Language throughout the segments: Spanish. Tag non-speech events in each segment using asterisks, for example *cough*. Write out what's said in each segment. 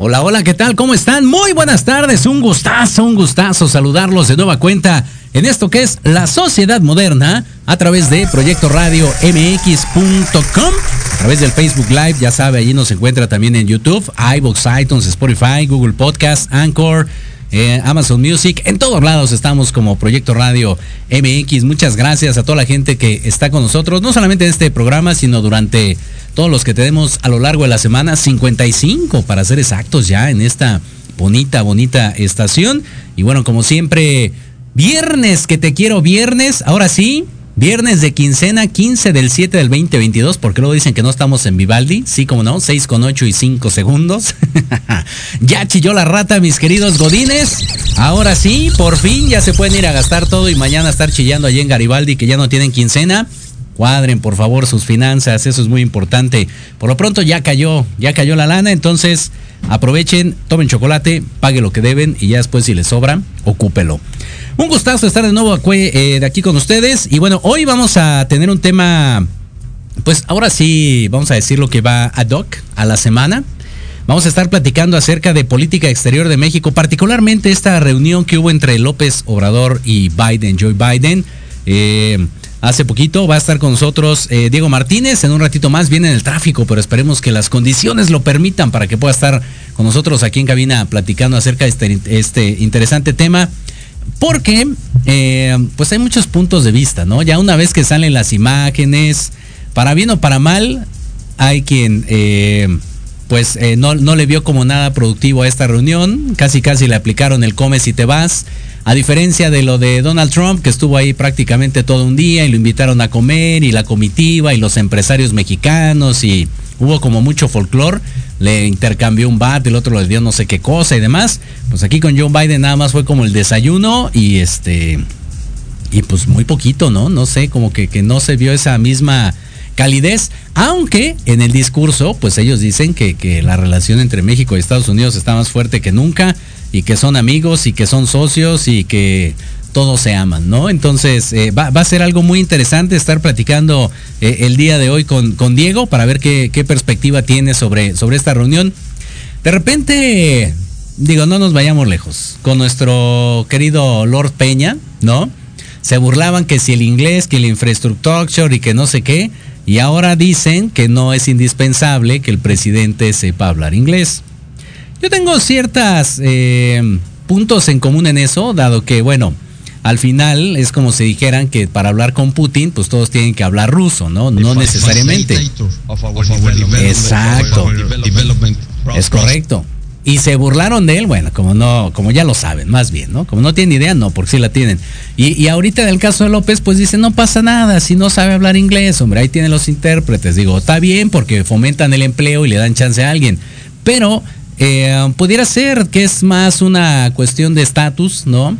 Hola, hola, ¿qué tal? ¿Cómo están? Muy buenas tardes, un gustazo, un gustazo saludarlos de nueva cuenta en esto que es la sociedad moderna a través de Proyecto Radio MX.com, a través del Facebook Live, ya sabe, allí nos encuentra también en YouTube, iBox, iTunes, Spotify, Google Podcast, Anchor, eh, Amazon Music, en todos lados estamos como Proyecto Radio MX. Muchas gracias a toda la gente que está con nosotros, no solamente en este programa, sino durante todos los que tenemos a lo largo de la semana, 55 para ser exactos ya en esta bonita, bonita estación. Y bueno, como siempre, viernes, que te quiero viernes, ahora sí, Viernes de quincena, 15 del 7 del 2022, porque luego dicen que no estamos en Vivaldi. Sí, como no, 6 con 8 y 5 segundos. *laughs* ya chilló la rata, mis queridos godines. Ahora sí, por fin ya se pueden ir a gastar todo y mañana estar chillando allí en Garibaldi que ya no tienen quincena. Cuadren, por favor, sus finanzas, eso es muy importante. Por lo pronto ya cayó, ya cayó la lana, entonces aprovechen, tomen chocolate, pague lo que deben y ya después si les sobra, ocúpelo. Un gustazo estar de nuevo eh, de aquí con ustedes y bueno, hoy vamos a tener un tema, pues ahora sí, vamos a decir lo que va ad hoc a la semana. Vamos a estar platicando acerca de política exterior de México, particularmente esta reunión que hubo entre López Obrador y Biden, Joe Biden. Eh, hace poquito. Va a estar con nosotros eh, Diego Martínez. En un ratito más viene en el tráfico, pero esperemos que las condiciones lo permitan para que pueda estar con nosotros aquí en cabina platicando acerca de este, este interesante tema. Porque, eh, pues hay muchos puntos de vista, ¿no? Ya una vez que salen las imágenes, para bien o para mal, hay quien, eh, pues no, no le vio como nada productivo a esta reunión. Casi, casi le aplicaron el come si te vas a diferencia de lo de Donald Trump, que estuvo ahí prácticamente todo un día y lo invitaron a comer y la comitiva y los empresarios mexicanos y hubo como mucho folclore, le intercambió un bat, el otro le dio no sé qué cosa y demás. Pues aquí con Joe Biden nada más fue como el desayuno y este y pues muy poquito, ¿no? No sé, como que, que no se vio esa misma calidez, aunque en el discurso, pues ellos dicen que, que la relación entre México y Estados Unidos está más fuerte que nunca y que son amigos y que son socios y que todos se aman, ¿no? Entonces eh, va, a ser algo muy interesante estar platicando eh, el día de hoy con, Diego para ver qué, perspectiva tiene sobre, sobre esta reunión. De repente, digo, no nos vayamos lejos. Con nuestro querido Lord Peña, ¿no? Se burlaban que si el inglés, que el infrastructure y que no sé qué. Y ahora dicen que no es indispensable que el presidente sepa hablar inglés. Yo tengo ciertos eh, puntos en común en eso, dado que, bueno, al final es como si dijeran que para hablar con Putin, pues todos tienen que hablar ruso, ¿no? No necesariamente. Exacto. Es correcto. Y se burlaron de él, bueno, como no, como ya lo saben, más bien, ¿no? Como no tienen idea, no, porque sí la tienen. Y, y ahorita en el caso de López, pues dice, no pasa nada, si no sabe hablar inglés, hombre, ahí tienen los intérpretes. Digo, está bien porque fomentan el empleo y le dan chance a alguien. Pero eh, pudiera ser que es más una cuestión de estatus, ¿no?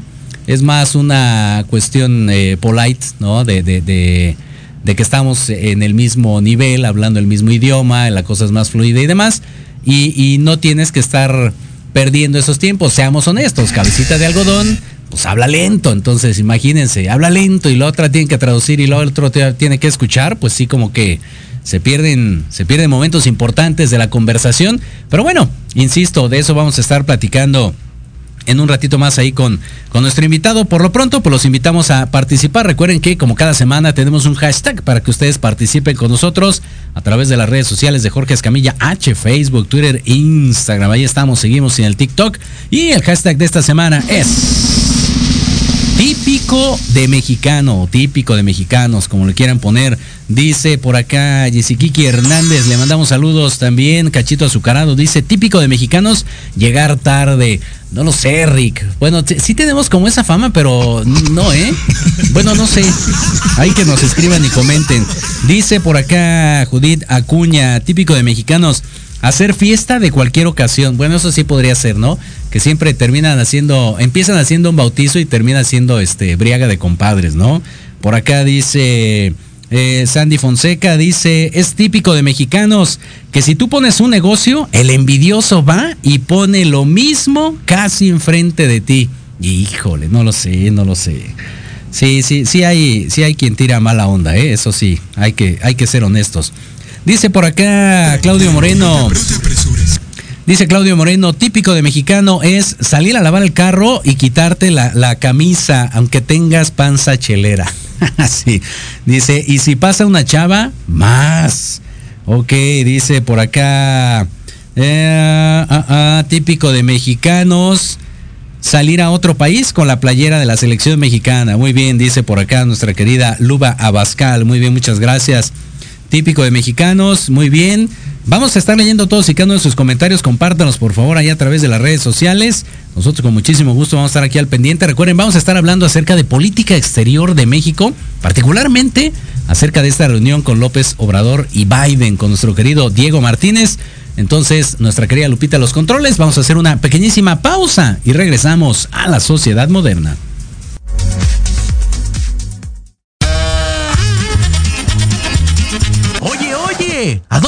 Es más una cuestión eh, polite, ¿no? De, de, de, que estamos en el mismo nivel, hablando el mismo idioma, la cosa es más fluida y demás. Y, no tienes que estar perdiendo esos tiempos, seamos honestos, cabecita de algodón, pues habla lento, entonces imagínense, habla lento y la otra tiene que traducir y la otro tiene que escuchar, pues sí como que se pierden, se pierden momentos importantes de la conversación. Pero bueno, insisto, de eso vamos a estar platicando en un ratito más ahí con, con nuestro invitado. Por lo pronto, pues los invitamos a participar. Recuerden que como cada semana tenemos un hashtag para que ustedes participen con nosotros a través de las redes sociales de Jorge Escamilla H, Facebook, Twitter, Instagram. Ahí estamos, seguimos en el TikTok. Y el hashtag de esta semana es típico de mexicano, típico de mexicanos, como le quieran poner. Dice por acá Yesiquiqui Hernández, le mandamos saludos también. Cachito Azucarado dice, típico de mexicanos, llegar tarde. No lo sé, Rick. Bueno, sí tenemos como esa fama, pero no, ¿eh? Bueno, no sé. Hay que nos escriban y comenten. Dice por acá Judith Acuña, típico de mexicanos, hacer fiesta de cualquier ocasión. Bueno, eso sí podría ser, ¿no? Que siempre terminan haciendo, empiezan haciendo un bautizo y termina siendo este briaga de compadres, ¿no? Por acá dice eh, Sandy Fonseca, dice, es típico de mexicanos que si tú pones un negocio, el envidioso va y pone lo mismo casi enfrente de ti. Híjole, no lo sé, no lo sé. Sí, sí, sí hay, sí hay quien tira mala onda, ¿eh? eso sí, hay que, hay que ser honestos. Dice por acá Claudio Moreno. Dice Claudio Moreno, típico de mexicano es salir a lavar el carro y quitarte la, camisa, aunque tengas panza chelera. *laughs* sí. Dice, y si pasa una chava, más. Ok, dice por acá, eh, ah, ah, típico de mexicanos, salir a otro país con la playera de la selección mexicana. Muy bien, dice por acá nuestra querida Luba Abascal. Muy bien, muchas gracias típico de mexicanos. Muy bien. Vamos a estar leyendo todos y cada uno de sus comentarios. Compártanos, por favor, ahí a través de las redes sociales. Nosotros con muchísimo gusto vamos a estar aquí al pendiente. Recuerden, vamos a estar hablando acerca de política exterior de México, particularmente acerca de esta reunión con López Obrador y Biden, con nuestro querido Diego Martínez. Entonces, nuestra querida Lupita Los Controles, vamos a hacer una pequeñísima pausa y regresamos a la sociedad moderna. ¿A dónde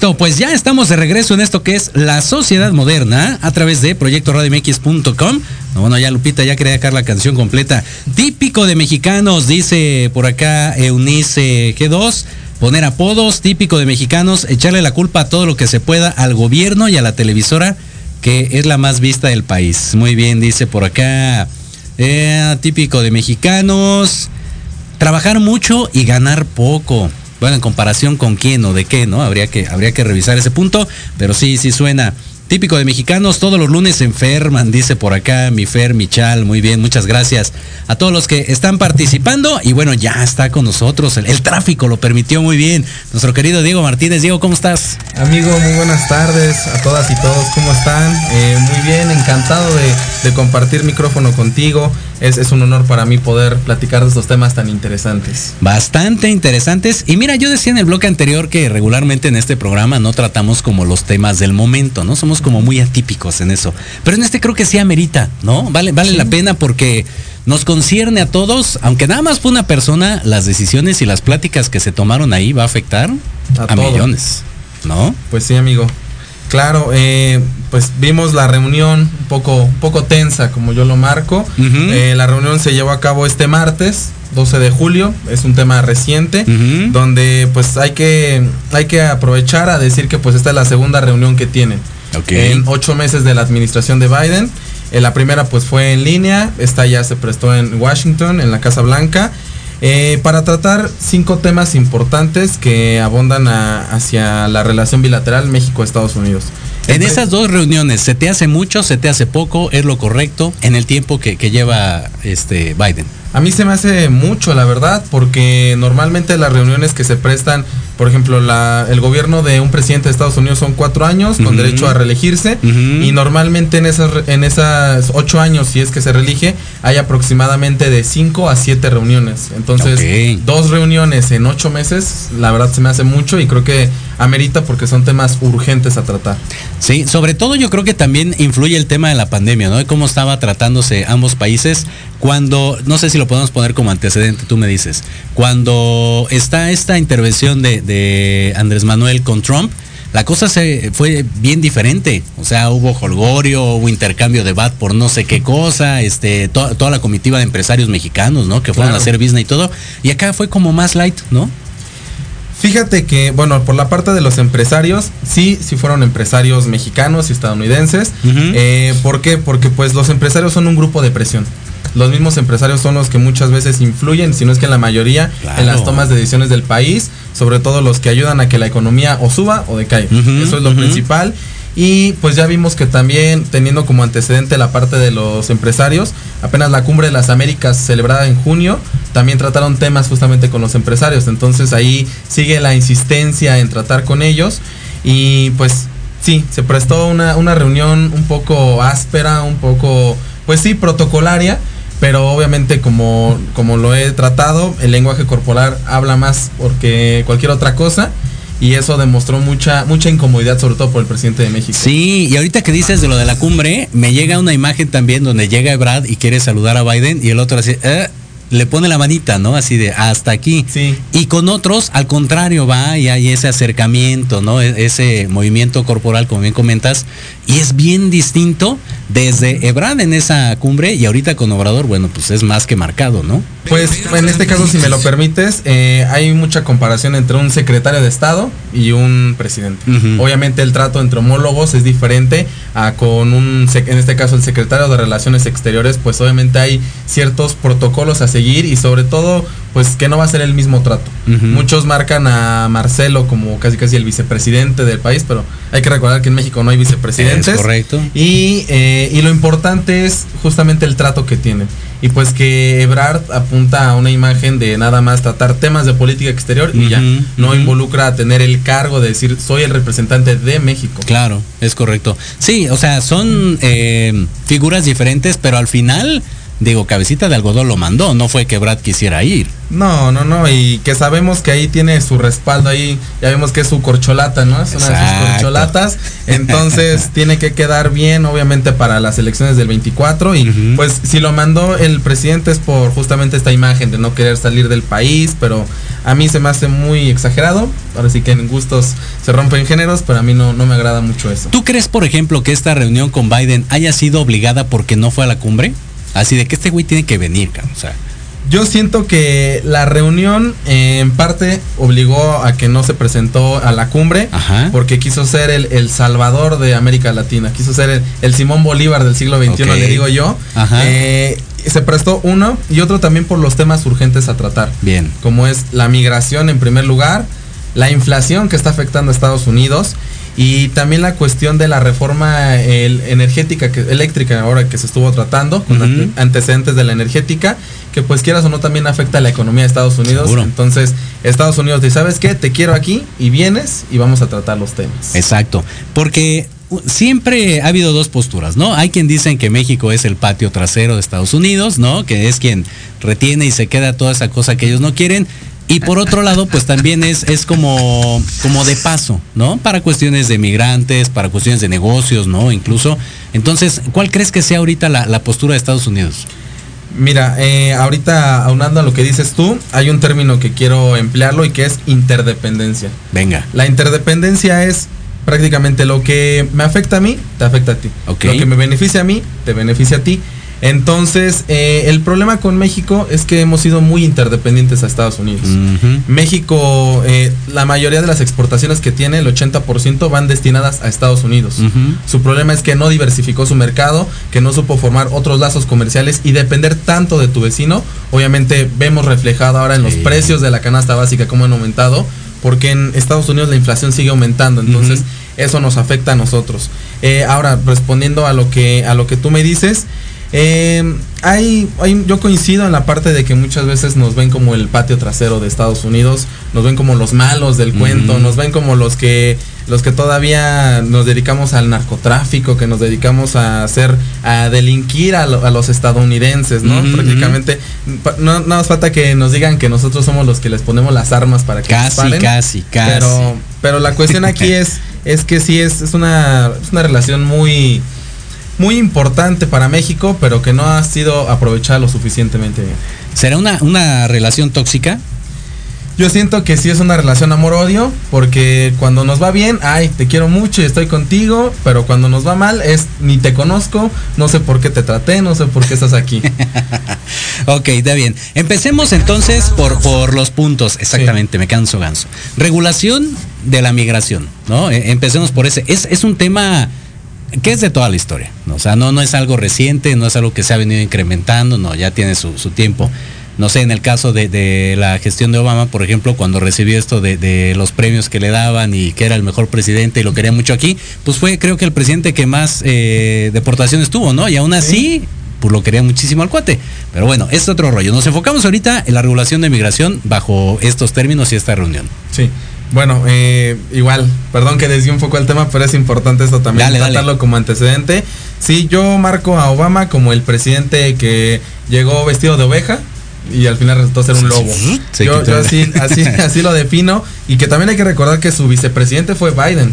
Listo, pues ya estamos de regreso en esto que es la sociedad moderna a través de proyectoradiomx.com. Bueno, ya Lupita ya quería dejar la canción completa. Típico de mexicanos, dice por acá Eunice G2. Poner apodos, típico de mexicanos, echarle la culpa a todo lo que se pueda al gobierno y a la televisora, que es la más vista del país. Muy bien, dice por acá. Eh, típico de mexicanos. Trabajar mucho y ganar poco. Bueno, en comparación con quién o de qué, ¿no? Habría que, habría que revisar ese punto, pero sí, sí suena. Típico de mexicanos, todos los lunes se enferman, dice por acá mi Fer, Michal, muy bien, muchas gracias a todos los que están participando y bueno, ya está con nosotros, el, tráfico lo permitió muy bien, nuestro querido Diego Martínez, Diego, ¿cómo estás? Amigo, muy buenas tardes a todas y todos, ¿cómo están? Eh, muy bien, encantado de compartir micrófono contigo, es, es, un honor para mí poder platicar de estos temas tan interesantes. Bastante interesantes. Y mira, yo decía en el bloque anterior que regularmente en este programa no tratamos como los temas del momento, ¿no? Somos como muy atípicos en eso. Pero en este creo que sí amerita, ¿no? Vale, vale sí. la pena porque nos concierne a todos, aunque nada más fue una persona, las decisiones y las pláticas que se tomaron ahí va a afectar a, a millones, ¿no? Pues sí, amigo. Claro, eh, pues vimos la reunión un poco, un poco tensa, como yo lo marco. Uh -huh. eh, la reunión se llevó a cabo este martes, 12 de julio, es un tema reciente, uh -huh. donde pues hay que, hay que aprovechar a decir que pues esta es la segunda reunión que tienen. Okay. En ocho meses de la administración de Biden. Eh, la primera pues fue en línea, esta ya se prestó en Washington, en la Casa Blanca. Eh, para tratar cinco temas importantes que abondan a, hacia la relación bilateral México-Estados Unidos. En esas dos reuniones, ¿se te hace mucho, se te hace poco? ¿Es lo correcto en el tiempo que, que lleva este Biden? A mí se me hace mucho, la verdad, porque normalmente las reuniones que se prestan, por ejemplo, la, el gobierno de un presidente de Estados Unidos son cuatro años con uh -huh. derecho a reelegirse uh -huh. y normalmente en esas, en esas ocho años, si es que se reelige, hay aproximadamente de cinco a siete reuniones. Entonces, okay. dos reuniones en ocho meses, la verdad se me hace mucho y creo que amerita porque son temas urgentes a tratar. Sí, sobre todo yo creo que también influye el tema de la pandemia, ¿no? De cómo estaba tratándose ambos países cuando, no sé si lo podemos poner como antecedente, tú me dices, cuando está esta intervención de, de Andrés Manuel con Trump, la cosa se fue bien diferente. O sea, hubo holgorio, hubo intercambio de bat por no sé qué cosa, este, to toda la comitiva de empresarios mexicanos, ¿no? Que fueron claro. a hacer business y todo. Y acá fue como más light, ¿no? Fíjate que, bueno, por la parte de los empresarios, sí, sí fueron empresarios mexicanos y estadounidenses. Uh -huh. eh, ¿Por qué? Porque pues los empresarios son un grupo de presión los mismos empresarios son los que muchas veces influyen, si no es que en la mayoría, claro. en las tomas de decisiones del país, sobre todo los que ayudan a que la economía o suba o decaiga. Uh -huh, Eso es lo uh -huh. principal. Y pues ya vimos que también, teniendo como antecedente la parte de los empresarios, apenas la cumbre de las Américas celebrada en junio, también trataron temas justamente con los empresarios. Entonces ahí sigue la insistencia en tratar con ellos. Y pues sí, se prestó una, una reunión un poco áspera, un poco, pues sí, protocolaria pero obviamente como, como lo he tratado, el lenguaje corporal habla más porque cualquier otra cosa. Y eso demostró mucha, mucha incomodidad, sobre todo por el presidente de México. Sí, y ahorita que dices de lo de la cumbre, me llega una imagen también donde llega Brad y quiere saludar a Biden y el otro así, eh, le pone la manita, ¿no? Así de hasta aquí. Sí. Y con otros, al contrario, va y hay ese acercamiento, ¿no? E-, ese movimiento corporal, como bien comentas, y es bien distinto desde Ebrard en esa cumbre y ahorita con Obrador, bueno, pues es más que marcado, ¿no? Pues en este caso, si me lo permites, eh, hay mucha comparación entre un secretario de Estado y un presidente. Uh -huh. Obviamente el trato entre homólogos es diferente a con un, en este caso, el secretario de Relaciones Exteriores, pues obviamente hay ciertos protocolos a seguir y sobre todo, pues que no va a ser el mismo trato. Uh -huh. Muchos marcan a Marcelo como casi casi el vicepresidente del país, pero hay que recordar que en México no hay vicepresidentes. Es correcto. Y, eh, y lo importante es justamente el trato que tienen. Y pues que Ebrard apunta a una imagen de nada más tratar temas de política exterior y uh -huh, ya. No uh -huh. involucra a tener el cargo de decir soy el representante de México. Claro, es correcto. Sí, o sea, son eh, figuras diferentes, pero al final digo, Cabecita de Algodón lo mandó, no fue que Brad quisiera ir. No, no, no, y que sabemos que ahí tiene su respaldo, ahí ya vemos que es su corcholata, ¿no? Es una de sus corcholatas, entonces *laughs* tiene que quedar bien, obviamente, para las elecciones del 24, y pues si lo mandó el presidente es por justamente esta imagen de no querer salir del país, pero a mí se me hace muy exagerado, ahora sí que en gustos se rompen géneros, pero a mí no, no me agrada mucho eso. ¿Tú crees, por ejemplo, que esta reunión con Biden haya sido obligada porque no fue a la cumbre? Así de que este güey tiene que venir, o sea. Yo siento que la reunión eh, en parte obligó a que no se presentó a la cumbre porque quiso ser el, salvador de América Latina, quiso ser el, Simón Bolívar del siglo XXI, le digo yo. Eh, se prestó uno y otro también por los temas urgentes a tratar. Bien. Como es la migración en primer lugar, la inflación que está afectando a Estados Unidos y también la cuestión de la reforma energética, que, eléctrica ahora que se estuvo tratando, con antecedentes de la energética, que pues quieras o no también afecta a la economía de Estados Unidos. Entonces, Estados Unidos dice, ¿sabes qué? Te quiero aquí y vienes y vamos a tratar los temas. Exacto, porque siempre ha habido dos posturas, ¿no? Hay quien dicen que México es el patio trasero de Estados Unidos, ¿no? Que es quien retiene y se queda toda esa cosa que ellos no quieren. Y por otro lado, pues también es, es como, como de paso, ¿no? Para cuestiones de migrantes, para cuestiones de negocios, ¿no? Incluso. Entonces, ¿cuál crees que sea ahorita la, postura de Estados Unidos? Mira, eh, ahorita aunando a lo que dices tú, hay un término que quiero emplearlo y que es interdependencia. Venga. La interdependencia es prácticamente lo que me afecta a mí, te afecta a ti. Lo que me beneficia a mí, te beneficia a ti. Entonces, eh, el problema con México es que hemos sido muy interdependientes a Estados Unidos. México, eh, la mayoría de las exportaciones que tiene, el 80%, van destinadas a Estados Unidos. Su problema es que no diversificó su mercado, que no supo formar otros lazos comerciales y depender tanto de tu vecino. Obviamente vemos reflejado ahora en los precios de la canasta básica cómo han aumentado, porque en Estados Unidos la inflación sigue aumentando. Entonces, eso nos afecta a nosotros. Eh, ahora, respondiendo a lo que, a lo que tú me dices, eh, hay, yo coincido en la parte de que muchas veces nos ven como el patio trasero de Estados Unidos, nos ven como los malos del cuento, nos ven como los que los que todavía nos dedicamos al narcotráfico, que nos dedicamos a hacer, a delinquir a, los estadounidenses, ¿no? Prácticamente, no, nos falta que nos digan que nosotros somos los que les ponemos las armas para que casi, casi, casi. Pero, pero la cuestión aquí *laughs* es, es que sí es, es una, es una relación muy muy importante para México, pero que no ha sido aprovechada lo suficientemente bien. ¿Será una, una relación tóxica? Yo siento que sí es una relación amor-odio, porque cuando nos va bien, ay, te quiero mucho y estoy contigo, pero cuando nos va mal es ni te conozco, no sé por qué te traté, no sé por qué estás aquí. *laughs* ok, está bien. Empecemos entonces por, por los puntos, exactamente, me canso ganso. Regulación de la migración, ¿no? E, empecemos por ese. Es, es un tema que es de toda la historia. O sea, no, no es algo reciente, no es algo que se ha venido incrementando, no, ya tiene su, tiempo. No sé, en el caso de, la gestión de Obama, por ejemplo, cuando recibió esto de, los premios que le daban y que era el mejor presidente y lo quería mucho aquí, pues fue creo que el presidente que más eh, deportaciones tuvo, ¿no? Y aún así, pues lo quería muchísimo al cuate. Pero bueno, es otro rollo. Nos enfocamos ahorita en la regulación de migración bajo estos términos y esta reunión. Sí. Bueno, eh, igual, perdón que desvíe un poco el tema, pero es importante esto también, tratarlo como antecedente. Sí, yo marco a Obama como el presidente que llegó vestido de oveja y al final resultó ser un lobo. yo, así, *laughs* así, así lo defino y que también hay que recordar que su vicepresidente fue Biden.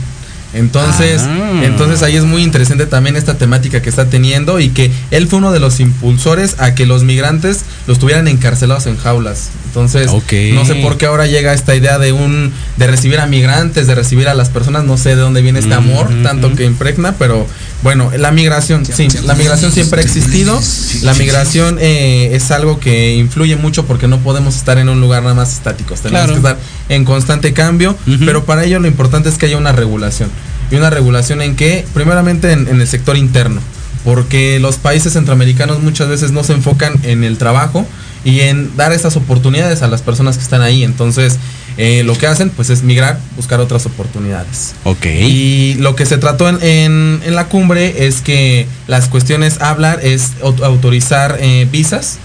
Entonces, ah. entonces ahí es muy interesante también esta temática que está teniendo y que él fue uno de los impulsores a que los migrantes los tuvieran encarcelados en jaulas. Entonces, no sé por qué ahora llega esta idea de un de recibir a migrantes, de recibir a las personas, no sé de dónde viene este amor tanto que impregna, pero bueno, la migración, sí, la migración siempre ha existido. La migración eh, es algo que influye mucho porque no podemos estar en un lugar nada más estático, tenemos que estar en constante cambio, pero para ello lo importante es que haya una regulación. Y una regulación en que, primeramente en, el sector interno, porque los países centroamericanos muchas veces no se enfocan en el trabajo y en dar esas oportunidades a las personas que están ahí. Entonces, eh, lo que hacen pues es migrar, buscar otras oportunidades. Ok. Y lo que se trató en, en, la cumbre es que las cuestiones hablar es autorizar eh, visas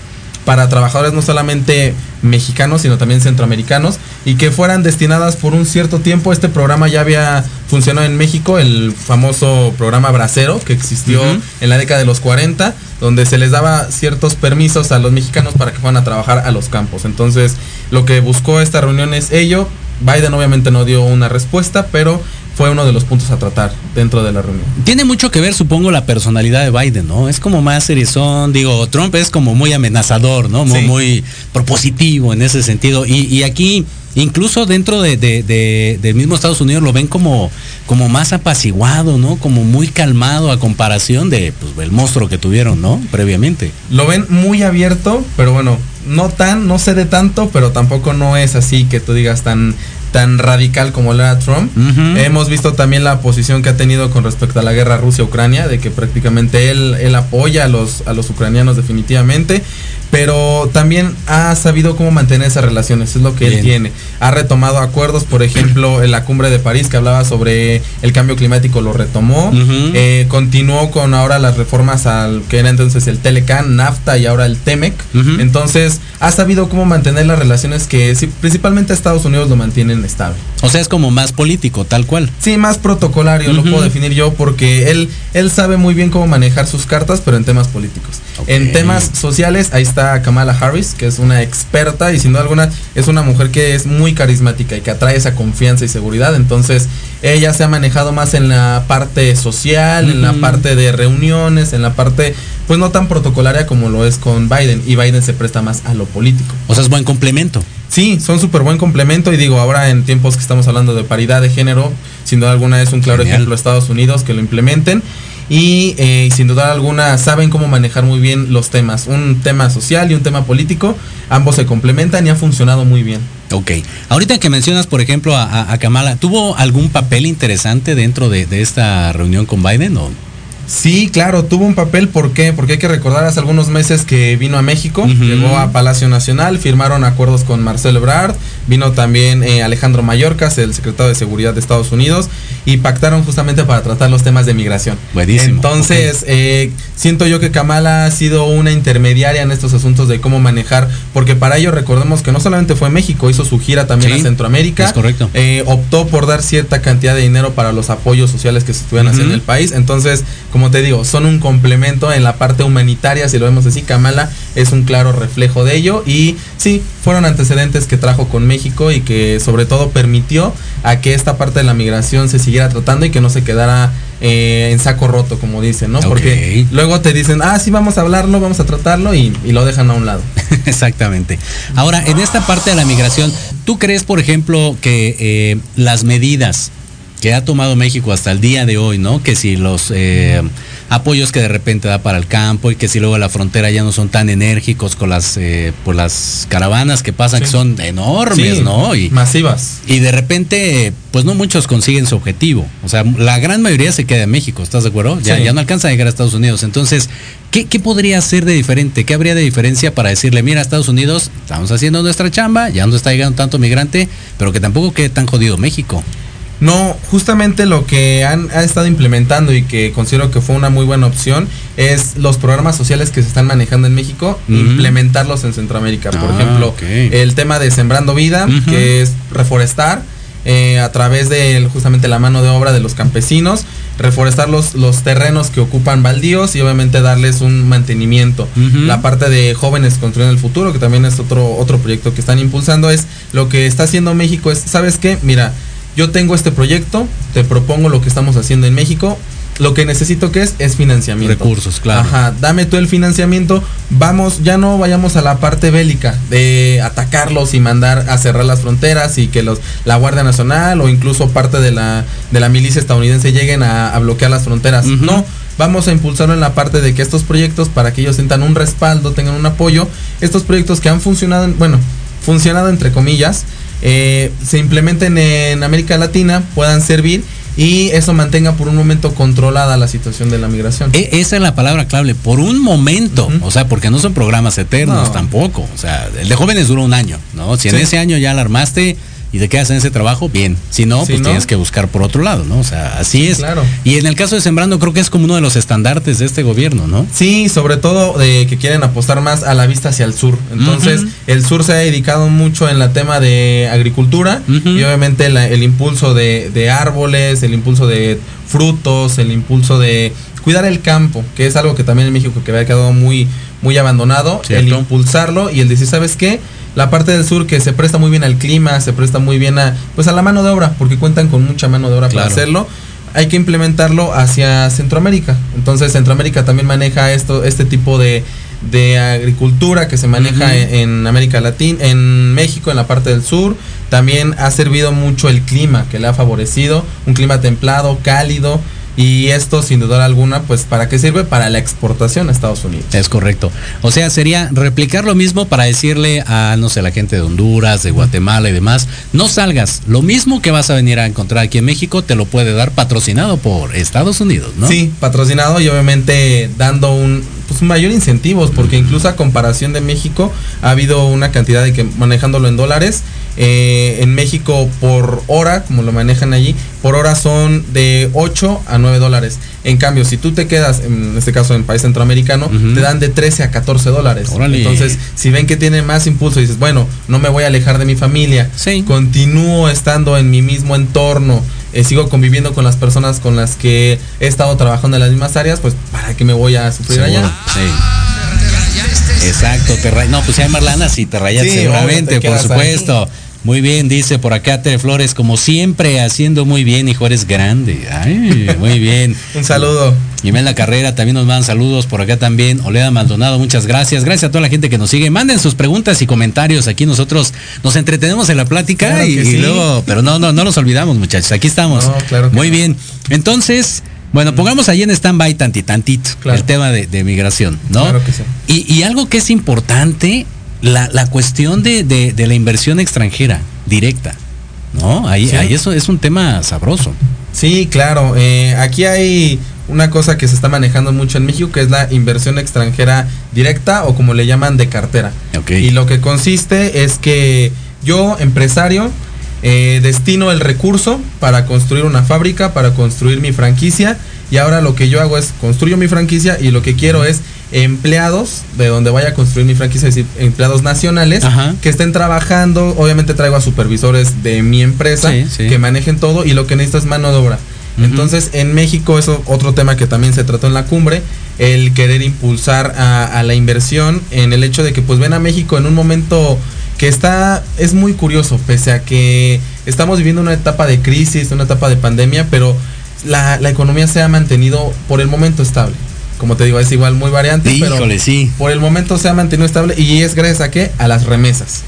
para trabajadores no solamente mexicanos, sino también centroamericanos, y que fueran destinadas por un cierto tiempo. Este programa ya había funcionado en México, el famoso programa Bracero, que existió en la década de los 40, donde se les daba ciertos permisos a los mexicanos para que fueran a trabajar a los campos. Entonces, lo que buscó esta reunión es ello. Biden obviamente no dio una respuesta, pero fue uno de los puntos a tratar dentro de la reunión. Tiene mucho que ver, supongo, la personalidad de Biden, ¿no? Es como más serizón, digo, Trump es como muy amenazador, ¿no? Muy, propositivo en ese sentido. Y, aquí, incluso dentro de, del mismo Estados Unidos, lo ven como, como más apaciguado, ¿no? Como muy calmado a comparación de pues, el monstruo que tuvieron, ¿no? Previamente. Lo ven muy abierto, pero bueno, no tan, no sé de tanto, pero tampoco no es así que tú digas tan tan radical como lo era Trump. Hemos visto también la posición que ha tenido con respecto a la guerra Rusia-Ucrania, de que prácticamente él, él apoya a los, a los ucranianos definitivamente, pero también ha sabido cómo mantener esas relaciones, es lo que él tiene. Ha retomado acuerdos, por ejemplo, en la cumbre de París que hablaba sobre el cambio climático, lo retomó. Eh, continuó con ahora las reformas al que era entonces el Telecan, NAFTA y ahora el TEMEC. Entonces, ha sabido cómo mantener las relaciones que principalmente Estados Unidos lo mantienen estable. O sea, es como más político, tal cual. Sí, más protocolario, lo puedo definir yo, porque él, él sabe muy bien cómo manejar sus cartas, pero en temas políticos. En temas sociales, ahí está Kamala Harris, que es una experta y sin duda alguna es una mujer que es muy carismática y que atrae esa confianza y seguridad. Entonces, ella se ha manejado más en la parte social, en la parte de reuniones, en la parte pues no tan protocolaria como lo es con Biden y Biden se presta más a lo político. O sea, es buen complemento. Sí, son súper buen complemento y digo, ahora en tiempos que estamos hablando de paridad de género, sin duda alguna es un claro ejemplo Estados Unidos que lo implementen y eh, sin duda alguna saben cómo manejar muy bien los temas, un tema social y un tema político, ambos se complementan y ha funcionado muy bien. Ok, ahorita que mencionas por ejemplo a, Kamala, ¿tuvo algún papel interesante dentro de, esta reunión con Biden Sí, claro, tuvo un papel, ¿por qué? Porque hay que recordar hace algunos meses que vino a México, llegó a Palacio Nacional, firmaron acuerdos con Marcelo Ebrard, vino también eh, Alejandro Mayorkas, el secretario de Seguridad de Estados Unidos, y pactaron justamente para tratar los temas de migración. Buenísimo. Entonces, eh, siento yo que Kamala ha sido una intermediaria en estos asuntos de cómo manejar, porque para ello recordemos que no solamente fue México, hizo su gira también a Centroamérica. Es correcto. Eh, optó por dar cierta cantidad de dinero para los apoyos sociales que se estuvieran haciendo en el país. Entonces, como te digo, son un complemento en la parte humanitaria, si lo vemos así, Kamala es un claro reflejo de ello y sí, fueron antecedentes que trajo con México y que sobre todo permitió a que esta parte de la migración se siguiera tratando y que no se quedara eh, en saco roto, como dicen, ¿no? Porque luego te dicen, ah, sí, vamos a hablarlo, vamos a tratarlo y, lo dejan a un lado. *laughs* Exactamente. Ahora, en esta parte de la migración, ¿tú crees, por ejemplo, que eh, las medidas que ha tomado México hasta el día de hoy, ¿no? Que si los eh, apoyos que de repente da para el campo y que si luego la frontera ya no son tan enérgicos con las eh, por las caravanas que pasan, que son enormes, ¿no? Y, masivas. Y de repente, pues no muchos consiguen su objetivo. O sea, la gran mayoría se queda en México, ¿estás de acuerdo? Ya, ya no alcanza a llegar a Estados Unidos. Entonces, ¿qué, ¿qué podría ser de diferente? ¿Qué habría de diferencia para decirle, mira, Estados Unidos, estamos haciendo nuestra chamba, ya no está llegando tanto migrante, pero que tampoco quede tan jodido México? No, justamente lo que han, estado implementando y que considero que fue una muy buena opción es los programas sociales que se están manejando en México, implementarlos en Centroamérica. Por ah, ejemplo, el tema de Sembrando Vida, que es reforestar eh, a través de justamente la mano de obra de los campesinos, reforestar los, los terrenos que ocupan baldíos y obviamente darles un mantenimiento. La parte de jóvenes construyendo el futuro, que también es otro, otro proyecto que están impulsando, es lo que está haciendo México, es, ¿sabes qué? Mira, yo tengo este proyecto, te propongo lo que estamos haciendo en México, lo que necesito que es es financiamiento. Recursos, claro. Ajá, dame tú el financiamiento, vamos, ya no vayamos a la parte bélica de atacarlos y mandar a cerrar las fronteras y que los la Guardia Nacional o incluso parte de la de la milicia estadounidense lleguen a, bloquear las fronteras. No, vamos a impulsarlo en la parte de que estos proyectos para que ellos sientan un respaldo, tengan un apoyo, estos proyectos que han funcionado, bueno, funcionado entre comillas, eh, se implementen en América Latina, puedan servir y eso mantenga por un momento controlada la situación de la migración. E, esa es la palabra clave, por un momento, o sea, porque no son programas eternos tampoco, o sea, el de jóvenes dura un año, ¿no? Si en ese año ya alarmaste, y te quedas en ese trabajo, bien. Si no, Si pues no- tienes que buscar por otro lado, ¿no? O sea, así es. claro. Y en el caso de Sembrando, creo que es como uno de los estandartes de este gobierno, ¿no? Sí, sobre todo de que quieren apostar más a la vista hacia el sur. Entonces, el sur se ha dedicado mucho en la tema de agricultura y obviamente la- el impulso de, de árboles, el impulso de frutos, el impulso de cuidar el campo, que es algo que también en México que había quedado muy, muy abandonado, el impulsarlo y el decir, ¿sabes qué? La parte del sur que se presta muy bien al clima, se presta muy bien a, pues a la mano de obra, porque cuentan con mucha mano de obra Claro. para hacerlo hay que implementarlo hacia Centroamérica. Entonces Centroamérica también maneja esto, este tipo de, de agricultura que se maneja en América Latina, en México, en la parte del sur. También ha servido mucho el clima que le ha favorecido, un clima templado, cálido. Y esto, sin duda alguna, pues ¿para qué sirve? Para la exportación a Estados Unidos. Es correcto. O sea, sería replicar lo mismo para decirle a, no sé, la gente de Honduras, de Guatemala y demás, no salgas. Lo mismo que vas a venir a encontrar aquí en México te lo puede dar patrocinado por Estados Unidos, ¿no? Sí, patrocinado y obviamente dando un, pues, mayor incentivos, porque incluso a comparación de México ha habido una cantidad de que manejándolo en dólares, eh, en México por hora, como lo manejan allí, por hora son de 8 a 9 dólares. En cambio, si tú te quedas, en este caso en país centroamericano, te dan de 13 a 14 dólares. Órale. Entonces, si ven que tiene más impulso y dices, bueno, no me voy a alejar de mi familia, Sí. continúo estando en mi mismo entorno, eh, sigo conviviendo con las personas con las que he estado trabajando en las mismas áreas, pues ¿para qué me voy a sufrir Seguro, allá? Sí. *laughs* Exacto, te ra- no, pues si hay más lana, sí, te rayas Sí, seguramente, te por supuesto. Muy bien, dice por acá Tere Flores, como siempre, haciendo muy bien, hijo, eres grande. Ay, muy bien. *laughs* Un saludo. Imelda Carrera también nos mandan saludos por acá también. Oleda Maldonado, muchas gracias. Gracias a toda la gente que nos sigue. Manden sus preguntas y comentarios. Aquí nosotros nos entretenemos en la plática Claro y, y luego, pero no, no, no nos olvidamos, muchachos. Aquí estamos. No, claro que Muy no. bien. Entonces, bueno, pongamos ahí en stand-by tanti, tantito Claro. el tema de, de migración, ¿no? Claro que sí. Y, y algo que es importante, la, la cuestión de, de- de la inversión extranjera directa, ¿no? Ahí, Sí. ahí eso es un tema sabroso. Sí, claro. eh, aquí hay una cosa que se está manejando mucho en México, que es la inversión extranjera directa o como le llaman de cartera. Ok. Y lo que consiste es que yo, empresario, eh, destino el recurso para construir una fábrica, para construir mi franquicia. Y ahora lo que yo hago es construyo mi franquicia y lo que quiero es empleados de donde vaya a construir mi franquicia, es decir, empleados nacionales Ajá. que estén trabajando. Obviamente traigo a supervisores de mi empresa Sí, sí. que manejen todo y lo que necesito es mano de obra. Entonces, en México, eso otro tema que también se trató en la cumbre, el querer impulsar a, a la inversión en el hecho de que pues ven a México en un momento que está, es muy curioso, pese a que estamos viviendo una etapa de crisis, una etapa de pandemia, pero la, la economía se ha mantenido por el momento estable. Como te digo, es igual muy variante, pero Híjole, sí. por el momento se ha mantenido estable y es gracias a qué? A las remesas.